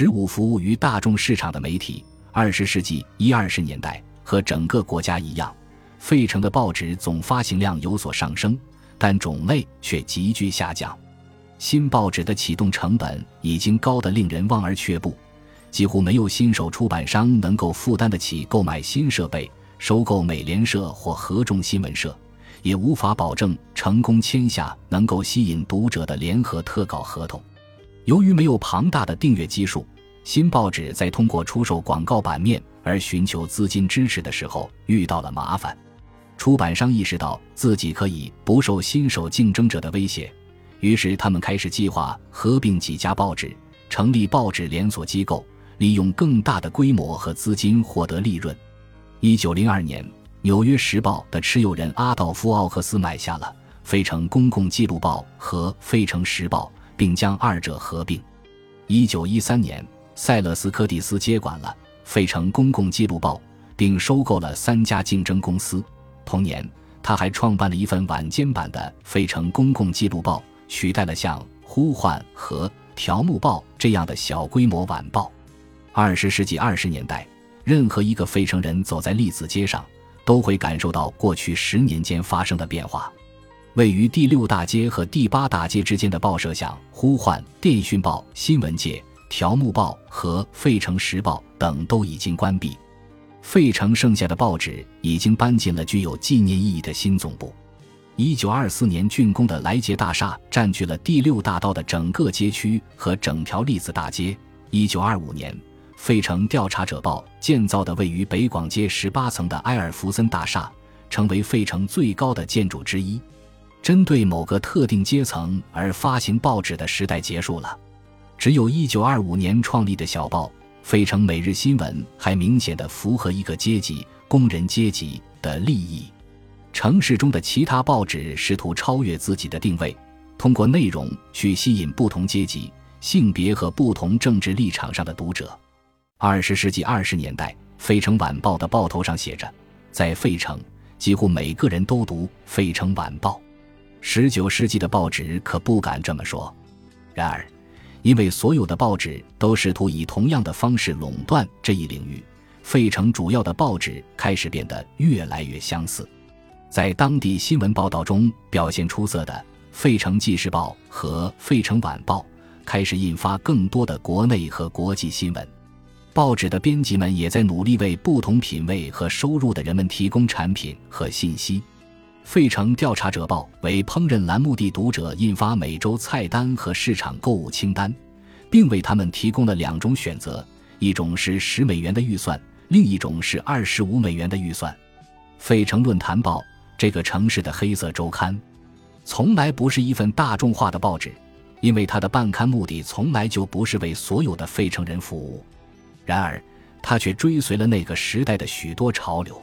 十五服务于大众市场的媒体。二十世纪一二十年代和整个国家一样，费城的报纸总发行量有所上升，但种类却急剧下降。新报纸的启动成本已经高得令人望而却步，几乎没有新手出版商能够负担得起购买新设备、收购美联社或合众新闻社，也无法保证成功签下能够吸引读者的联合特稿合同。由于没有庞大的订阅基数，新报纸在通过出售广告版面而寻求资金支持的时候遇到了麻烦。出版商意识到自己可以不受新手竞争者的威胁。于是，他们开始计划合并几家报纸，成立报纸连锁机构，利用更大的规模和资金获得利润。一九零二年，《纽约时报》的持有人阿道夫·奥克斯买下了《费城公共记录报》和《费城时报》，并将二者合并。一九一三年，塞勒斯·柯蒂斯接管了《费城公共记录报》，并收购了三家竞争公司。同年，他还创办了一份晚间版的《费城公共记录报》。取代了像《呼唤》和《条目报》这样的小规模晚报。二十世纪二十年代，任何一个费城人走在利兹街上，都会感受到过去十年间发生的变化。位于第六大街和第八大街之间的报社，像《呼唤》《电讯报》《新闻界》《条目报》和《费城时报》等，都已经关闭。费城剩下的报纸已经搬进了具有纪念意义的新总部。一九二四年竣工的莱杰大厦占据了第六大道的整个街区和整条栗子大街。一九二五年，费城调查者报建造的位于北广街十八层的埃尔弗森大厦，成为费城最高的建筑之一。针对某个特定阶层而发行报纸的时代结束了。只有一九二五年创立的小报《费城每日新闻》还明显的符合一个阶级——工人阶级的利益。城市中的其他报纸试图超越自己的定位，通过内容去吸引不同阶级、性别和不同政治立场上的读者。二十世纪二十年代，《费城晚报》的报头上写着：“在费城，几乎每个人都读《费城晚报》。”十九世纪的报纸可不敢这么说。然而，因为所有的报纸都试图以同样的方式垄断这一领域，费城主要的报纸开始变得越来越相似。在当地新闻报道中表现出色的《费城纪事报》和《费城晚报》开始印发更多的国内和国际新闻。报纸的编辑们也在努力为不同品味和收入的人们提供产品和信息。《费城调查者报》为烹饪栏目的读者印发每周菜单和市场购物清单，并为他们提供了两种选择：一种是十美元的预算，另一种是二十五美元的预算。《费城论坛报》。这个城市的黑色周刊，从来不是一份大众化的报纸，因为它的办刊目的从来就不是为所有的费城人服务。然而，它却追随了那个时代的许多潮流。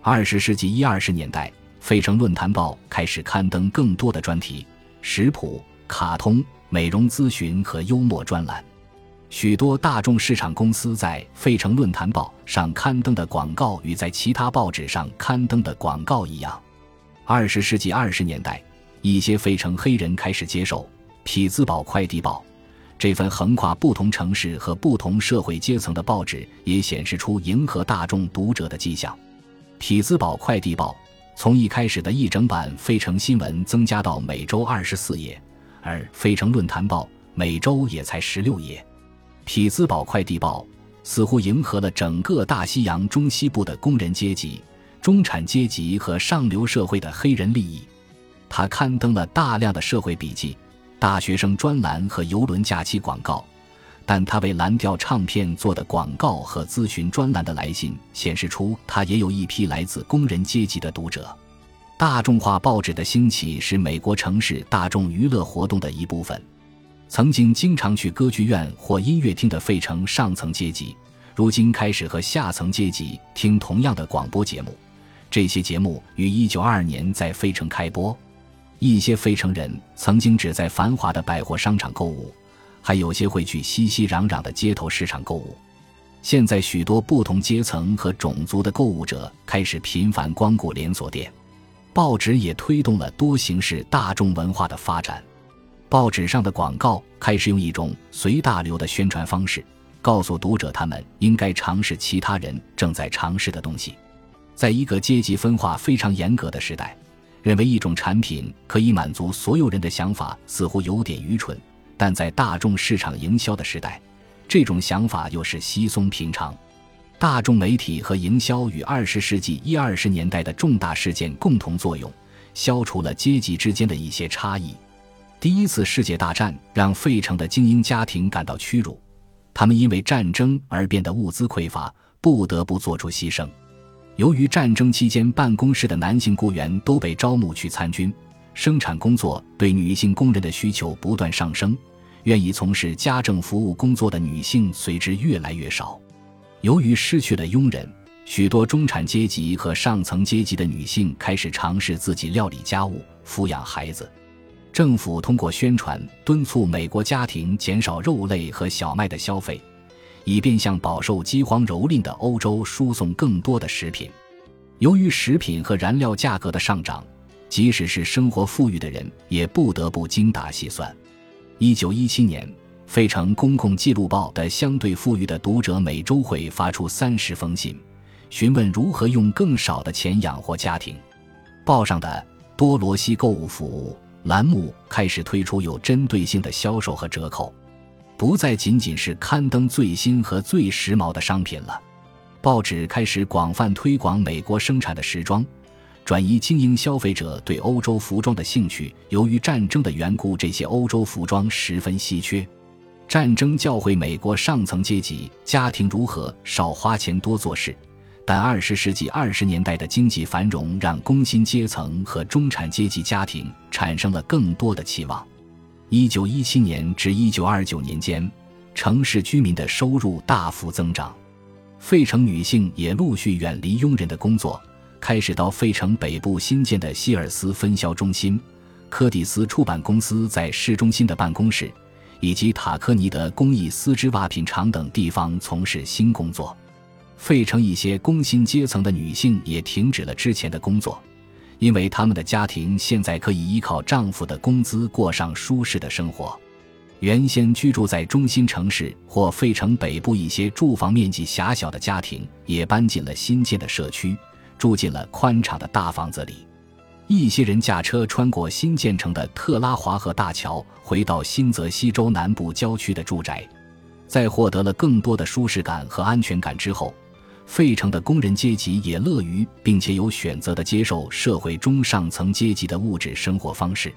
二十世纪一二十年代，费城论坛报开始刊登更多的专题、食谱、卡通、美容咨询和幽默专栏。许多大众市场公司在《费城论坛报》上刊登的广告与在其他报纸上刊登的广告一样。二十世纪二十年代，一些费城黑人开始接受《匹兹堡快递报》这份横跨不同城市和不同社会阶层的报纸，也显示出迎合大众读者的迹象。《匹兹堡快递报》从一开始的一整版费城新闻增加到每周二十四页，而《费城论坛报》每周也才十六页。匹兹堡快递报似乎迎合了整个大西洋中西部的工人阶级、中产阶级和上流社会的黑人利益。他刊登了大量的社会笔记、大学生专栏和游轮假期广告，但他为蓝调唱片做的广告和咨询专栏的来信显示出，他也有一批来自工人阶级的读者。大众化报纸的兴起是美国城市大众娱乐活动的一部分。曾经经常去歌剧院或音乐厅的费城上层阶级，如今开始和下层阶级听同样的广播节目。这些节目于1922年在费城开播。一些费城人曾经只在繁华的百货商场购物，还有些会去熙熙攘攘的街头市场购物。现在，许多不同阶层和种族的购物者开始频繁光顾连锁店。报纸也推动了多形式大众文化的发展。报纸上的广告开始用一种随大流的宣传方式，告诉读者他们应该尝试其他人正在尝试的东西。在一个阶级分化非常严格的时代，认为一种产品可以满足所有人的想法似乎有点愚蠢；但在大众市场营销的时代，这种想法又是稀松平常。大众媒体和营销与二十世纪一二十年代的重大事件共同作用，消除了阶级之间的一些差异。第一次世界大战让费城的精英家庭感到屈辱，他们因为战争而变得物资匮乏，不得不做出牺牲。由于战争期间办公室的男性雇员都被招募去参军，生产工作对女性工人的需求不断上升，愿意从事家政服务工作的女性随之越来越少。由于失去了佣人，许多中产阶级和上层阶级的女性开始尝试自己料理家务、抚养孩子。政府通过宣传敦促美国家庭减少肉类和小麦的消费，以便向饱受饥荒蹂躏的欧洲输送更多的食品。由于食品和燃料价格的上涨，即使是生活富裕的人也不得不精打细算。一九一七年。费城公共记录报的相对富裕的读者每周会发出三十封信，询问如何用更少的钱养活家庭。报上的多罗西购物服务栏目开始推出有针对性的销售和折扣，不再仅仅是刊登最新和最时髦的商品了。报纸开始广泛推广美国生产的时装，转移精英消费者对欧洲服装的兴趣。由于战争的缘故，这些欧洲服装十分稀缺。战争教会美国上层阶级家庭如何少花钱多做事，但二十世纪二十年代的经济繁荣让工薪阶层和中产阶级家庭产生了更多的期望。一九一七年至一九二九年间，城市居民的收入大幅增长，费城女性也陆续远离佣人的工作，开始到费城北部新建的希尔斯分销中心、柯蒂斯出版公司在市中心的办公室。以及塔科尼德工艺丝织袜品厂等地方从事新工作，费城一些工薪阶层的女性也停止了之前的工作，因为他们的家庭现在可以依靠丈夫的工资过上舒适的生活。原先居住在中心城市或费城北部一些住房面积狭小的家庭，也搬进了新建的社区，住进了宽敞的大房子里。一些人驾车穿过新建成的特拉华河大桥，回到新泽西州南部郊区的住宅。在获得了更多的舒适感和安全感之后，费城的工人阶级也乐于并且有选择地接受社会中上层阶级的物质生活方式。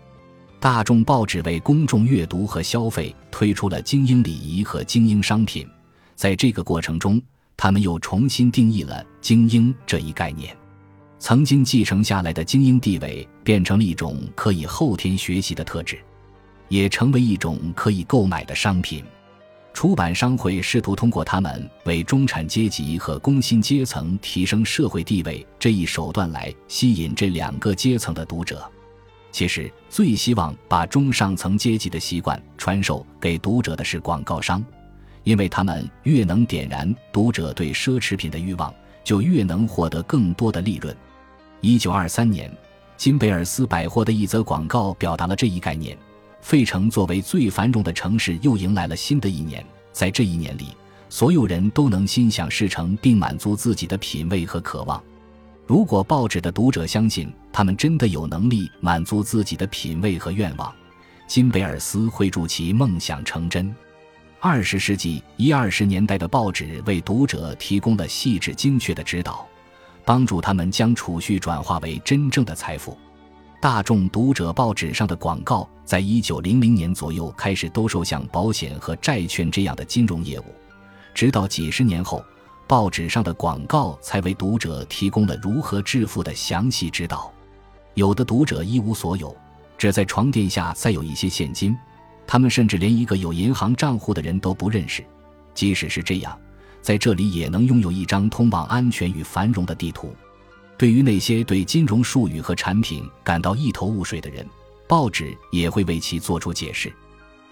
大众报纸为公众阅读和消费推出了精英礼仪和精英商品，在这个过程中，他们又重新定义了“精英”这一概念。曾经继承下来的精英地位变成了一种可以后天学习的特质，也成为一种可以购买的商品。出版商会试图通过他们为中产阶级和工薪阶层提升社会地位这一手段来吸引这两个阶层的读者。其实，最希望把中上层阶级的习惯传授给读者的是广告商，因为他们越能点燃读者对奢侈品的欲望，就越能获得更多的利润。一九二三年，金贝尔斯百货的一则广告表达了这一概念。费城作为最繁荣的城市，又迎来了新的一年。在这一年里，所有人都能心想事成，并满足自己的品味和渴望。如果报纸的读者相信他们真的有能力满足自己的品味和愿望，金贝尔斯会助其梦想成真。二十世纪一二十年代的报纸为读者提供了细致精确的指导。帮助他们将储蓄转化为真正的财富。大众读者报纸上的广告，在一九零零年左右开始兜售像保险和债券这样的金融业务，直到几十年后，报纸上的广告才为读者提供了如何致富的详细指导。有的读者一无所有，只在床垫下塞有一些现金，他们甚至连一个有银行账户的人都不认识。即使是这样。在这里也能拥有一张通往安全与繁荣的地图。对于那些对金融术语和产品感到一头雾水的人，报纸也会为其做出解释。《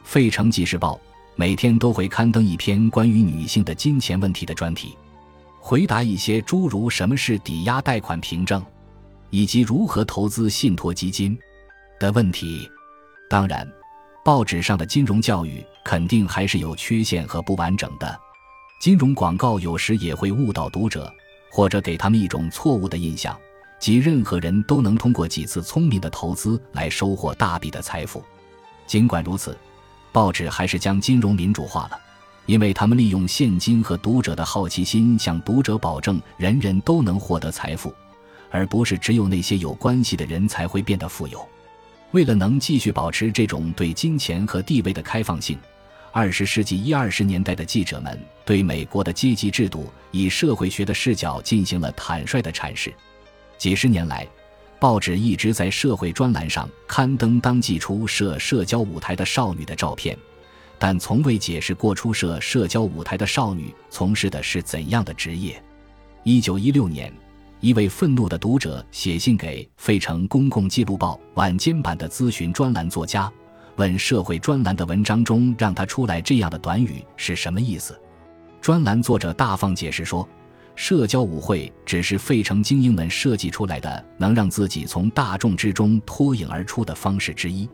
费城纪事报》每天都会刊登一篇关于女性的金钱问题的专题，回答一些诸如什么是抵押贷款凭证，以及如何投资信托基金的问题。当然，报纸上的金融教育肯定还是有缺陷和不完整的。金融广告有时也会误导读者，或者给他们一种错误的印象，即任何人都能通过几次聪明的投资来收获大笔的财富。尽管如此，报纸还是将金融民主化了，因为他们利用现金和读者的好奇心，向读者保证人人都能获得财富，而不是只有那些有关系的人才会变得富有。为了能继续保持这种对金钱和地位的开放性，二十世纪一二十年代的记者们对美国的阶级制度以社会学的视角进行了坦率的阐释。几十年来，报纸一直在社会专栏上刊登当季出设社交舞台的少女的照片，但从未解释过出设社交舞台的少女从事的是怎样的职业。一九一六年。一位愤怒的读者写信给《费城公共记录报》晚间版的咨询专栏作家，问社会专栏的文章中让他出来这样的短语是什么意思。专栏作者大方解释说，社交舞会只是费城精英们设计出来的能让自己从大众之中脱颖而出的方式之一。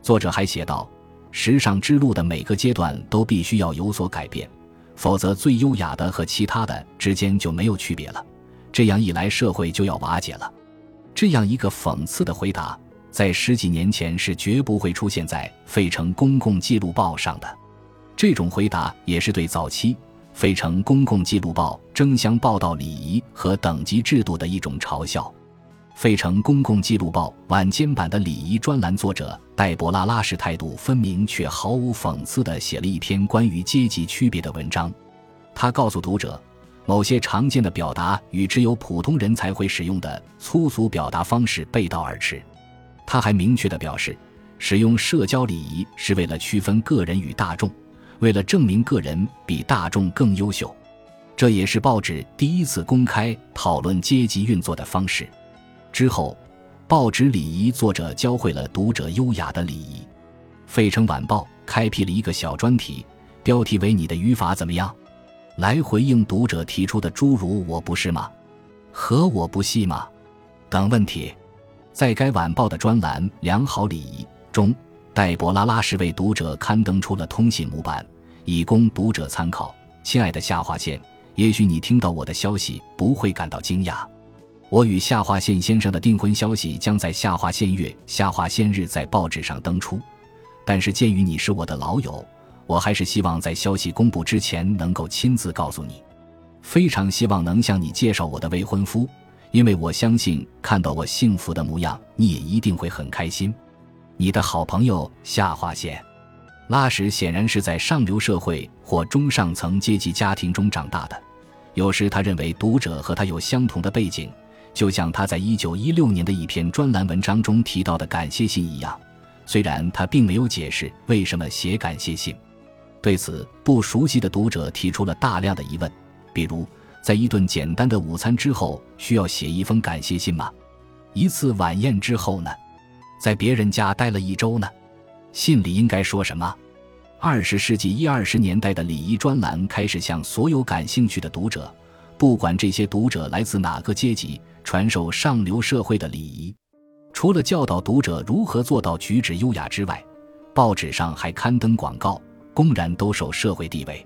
作者还写道：“时尚之路的每个阶段都必须要有所改变，否则最优雅的和其他的之间就没有区别了。”这样一来，社会就要瓦解了。这样一个讽刺的回答，在十几年前是绝不会出现在《费城公共记录报》上的。这种回答也是对早期《费城公共记录报》争相报道礼仪和等级制度的一种嘲笑。《费城公共记录报》晚间版的礼仪专栏作者黛博拉·拉什态度分明却毫无讽刺地写了一篇关于阶级区别的文章。他告诉读者。某些常见的表达与只有普通人才会使用的粗俗表达方式背道而驰。他还明确地表示，使用社交礼仪是为了区分个人与大众，为了证明个人比大众更优秀。这也是报纸第一次公开讨论阶级运作的方式。之后，报纸礼仪作者教会了读者优雅的礼仪。《费城晚报》开辟了一个小专题，标题为“你的语法怎么样”。来回应读者提出的诸如“我不是吗”和“我不系吗”等问题，在该晚报的专栏《良好礼仪》中，戴博拉拉是为读者刊登出了通信模板，以供读者参考。亲爱的下划线，也许你听到我的消息不会感到惊讶，我与下划线先生的订婚消息将在下划线月下划线日在报纸上登出，但是鉴于你是我的老友。我还是希望在消息公布之前能够亲自告诉你，非常希望能向你介绍我的未婚夫，因为我相信看到我幸福的模样，你也一定会很开心。你的好朋友下划线，拉什显然是在上流社会或中上层阶级家庭中长大的，有时他认为读者和他有相同的背景，就像他在一九一六年的一篇专栏文章中提到的感谢信一样，虽然他并没有解释为什么写感谢信。对此，不熟悉的读者提出了大量的疑问，比如，在一顿简单的午餐之后，需要写一封感谢信吗？一次晚宴之后呢？在别人家待了一周呢？信里应该说什么？二十世纪一二十年代的礼仪专栏开始向所有感兴趣的读者，不管这些读者来自哪个阶级，传授上流社会的礼仪。除了教导读者如何做到举止优雅之外，报纸上还刊登广告。公然兜售社会地位。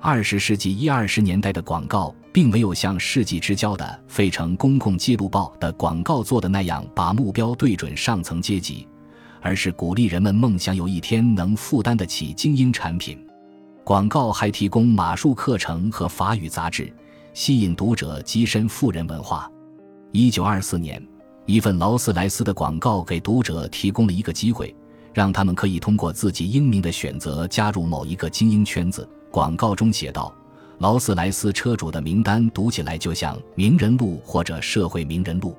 二十世纪一二十年代的广告，并没有像世纪之交的《费城公共记录报》的广告做的那样，把目标对准上层阶级，而是鼓励人们梦想有一天能负担得起精英产品。广告还提供马术课程和法语杂志，吸引读者跻身富人文化。一九二四年，一份劳斯莱斯的广告给读者提供了一个机会。让他们可以通过自己英明的选择加入某一个精英圈子。广告中写道：“劳斯莱斯车主的名单读起来就像名人录或者社会名人录，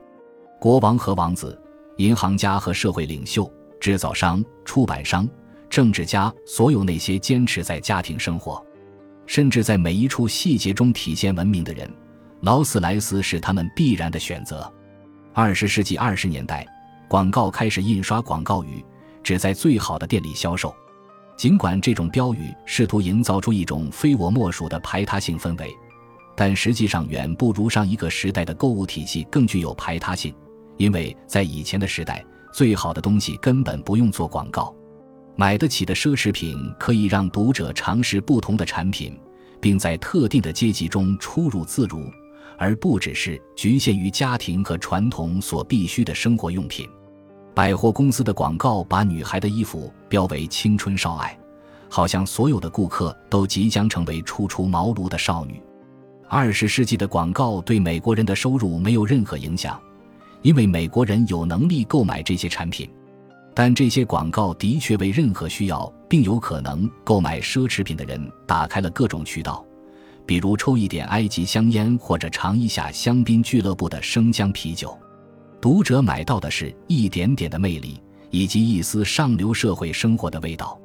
国王和王子、银行家和社会领袖、制造商、出版商、政治家，所有那些坚持在家庭生活，甚至在每一处细节中体现文明的人，劳斯莱斯是他们必然的选择。”二十世纪二十年代，广告开始印刷广告语。只在最好的店里销售，尽管这种标语试图营造出一种非我莫属的排他性氛围，但实际上远不如上一个时代的购物体系更具有排他性。因为在以前的时代，最好的东西根本不用做广告，买得起的奢侈品可以让读者尝试不同的产品，并在特定的阶级中出入自如，而不只是局限于家庭和传统所必需的生活用品。百货公司的广告把女孩的衣服标为青春少爱，好像所有的顾客都即将成为初出茅庐的少女。二十世纪的广告对美国人的收入没有任何影响，因为美国人有能力购买这些产品。但这些广告的确为任何需要并有可能购买奢侈品的人打开了各种渠道，比如抽一点埃及香烟或者尝一下香槟俱乐部的生姜啤酒。读者买到的是一点点的魅力，以及一丝上流社会生活的味道。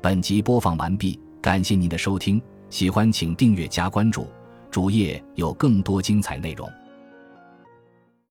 本集播放完毕，感谢您的收听，喜欢请订阅加关注，主页有更多精彩内容。